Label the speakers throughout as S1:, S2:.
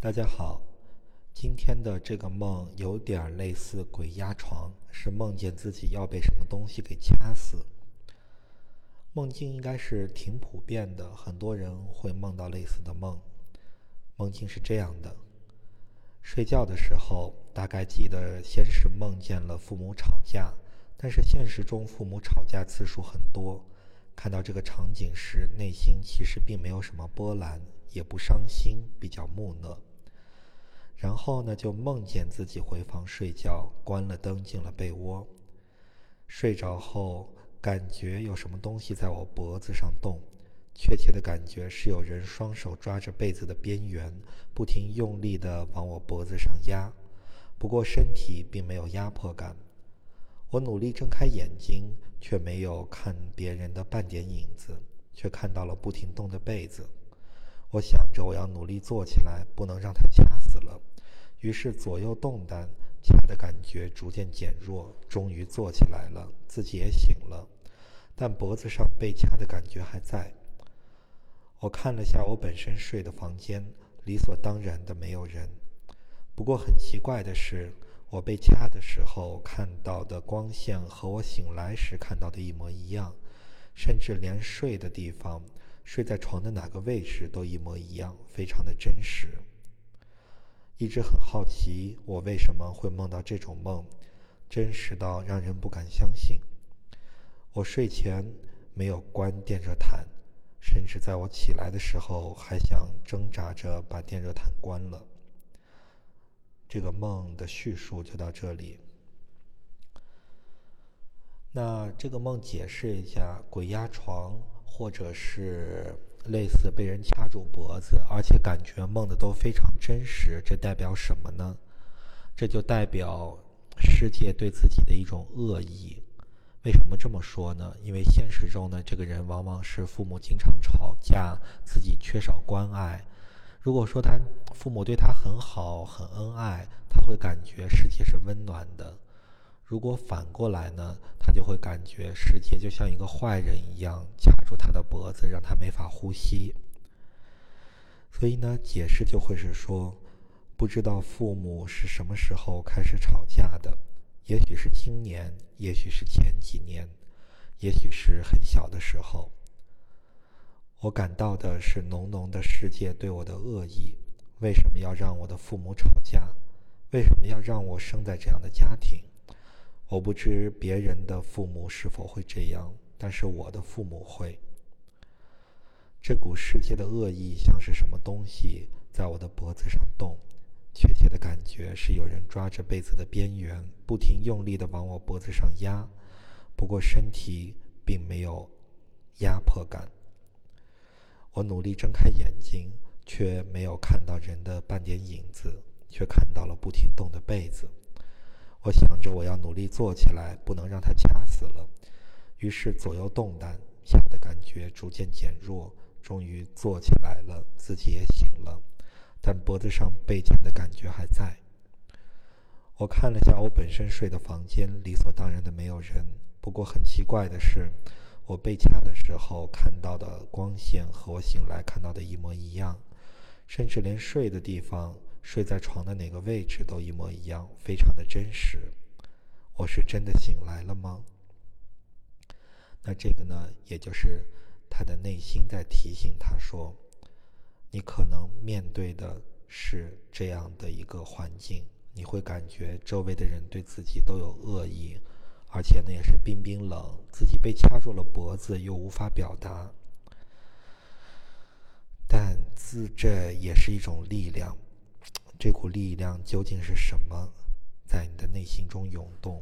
S1: 大家好，今天的这个梦有点类似鬼压床，是梦见自己要被什么东西给掐死。梦境应该是挺普遍的，很多人会梦到类似的梦。梦境是这样的：睡觉的时候，大概记得先是梦见了父母吵架，但是现实中父母吵架次数很多。看到这个场景时，内心其实并没有什么波澜，也不伤心，比较木讷。然后呢，就梦见自己回房睡觉，关了灯，进了被窝。睡着后，感觉有什么东西在我脖子上动，确切的感觉是有人双手抓着被子的边缘，不停用力地往我脖子上压。不过身体并没有压迫感。我努力睁开眼睛，却没有看别人的半点影子，却看到了不停动的被子。我想着，我要努力坐起来，不能让他掐死了。于是左右动弹，掐的感觉逐渐减弱，终于坐起来了，自己也醒了，但脖子上被掐的感觉还在。我看了下我本身睡的房间，理所当然的没有人。不过很奇怪的是，我被掐的时候看到的光线和我醒来时看到的一模一样，甚至连睡的地方。睡在床的哪个位置都一模一样，非常的真实。一直很好奇，我为什么会梦到这种梦，真实到让人不敢相信。我睡前没有关电热毯，甚至在我起来的时候还想挣扎着把电热毯关了。这个梦的叙述就到这里。那这个梦解释一下，鬼压床。或者是类似被人掐住脖子，而且感觉梦的都非常真实，这代表什么呢？这就代表世界对自己的一种恶意。为什么这么说呢？因为现实中呢，这个人往往是父母经常吵架，自己缺少关爱。如果说他父母对他很好、很恩爱，他会感觉世界是温暖的。如果反过来呢，他就会感觉世界就像一个坏人一样卡住他的脖子，让他没法呼吸。所以呢，解释就会是说，不知道父母是什么时候开始吵架的，也许是今年，也许是前几年，也许是很小的时候。我感到的是浓浓的世界对我的恶意。为什么要让我的父母吵架？为什么要让我生在这样的家庭？我不知别人的父母是否会这样，但是我的父母会。这股世界的恶意像是什么东西在我的脖子上动，确切的感觉是有人抓着被子的边缘，不停用力的往我脖子上压。不过身体并没有压迫感。我努力睁开眼睛，却没有看到人的半点影子，却看到了不停动的被子。我想着，我要努力坐起来，不能让他掐死了。于是左右动弹，掐的感觉逐渐减弱，终于坐起来了，自己也醒了，但脖子上被掐的感觉还在。我看了下我本身睡的房间，理所当然的没有人。不过很奇怪的是，我被掐的时候看到的光线和我醒来看到的一模一样，甚至连睡的地方。睡在床的哪个位置都一模一样，非常的真实。我是真的醒来了吗？那这个呢，也就是他的内心在提醒他说：“你可能面对的是这样的一个环境，你会感觉周围的人对自己都有恶意，而且呢也是冰冰冷，自己被掐住了脖子又无法表达。但自这也是一种力量。”这股力量究竟是什么，在你的内心中涌动？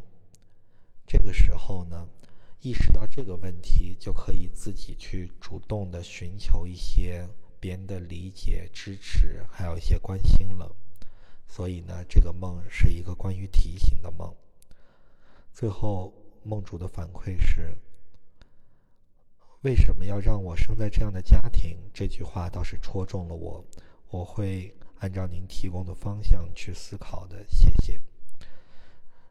S1: 这个时候呢，意识到这个问题，就可以自己去主动的寻求一些别人的理解、支持，还有一些关心了。所以呢，这个梦是一个关于提醒的梦。最后，梦主的反馈是：为什么要让我生在这样的家庭？这句话倒是戳中了我，我会。按照您提供的方向去思考的，谢谢。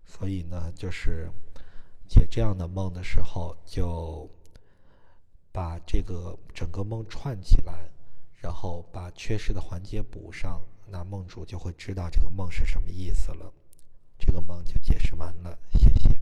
S1: 所以呢，就是解这样的梦的时候，就把这个整个梦串起来，然后把缺失的环节补上，那梦主就会知道这个梦是什么意思了。这个梦就解释完了，谢谢。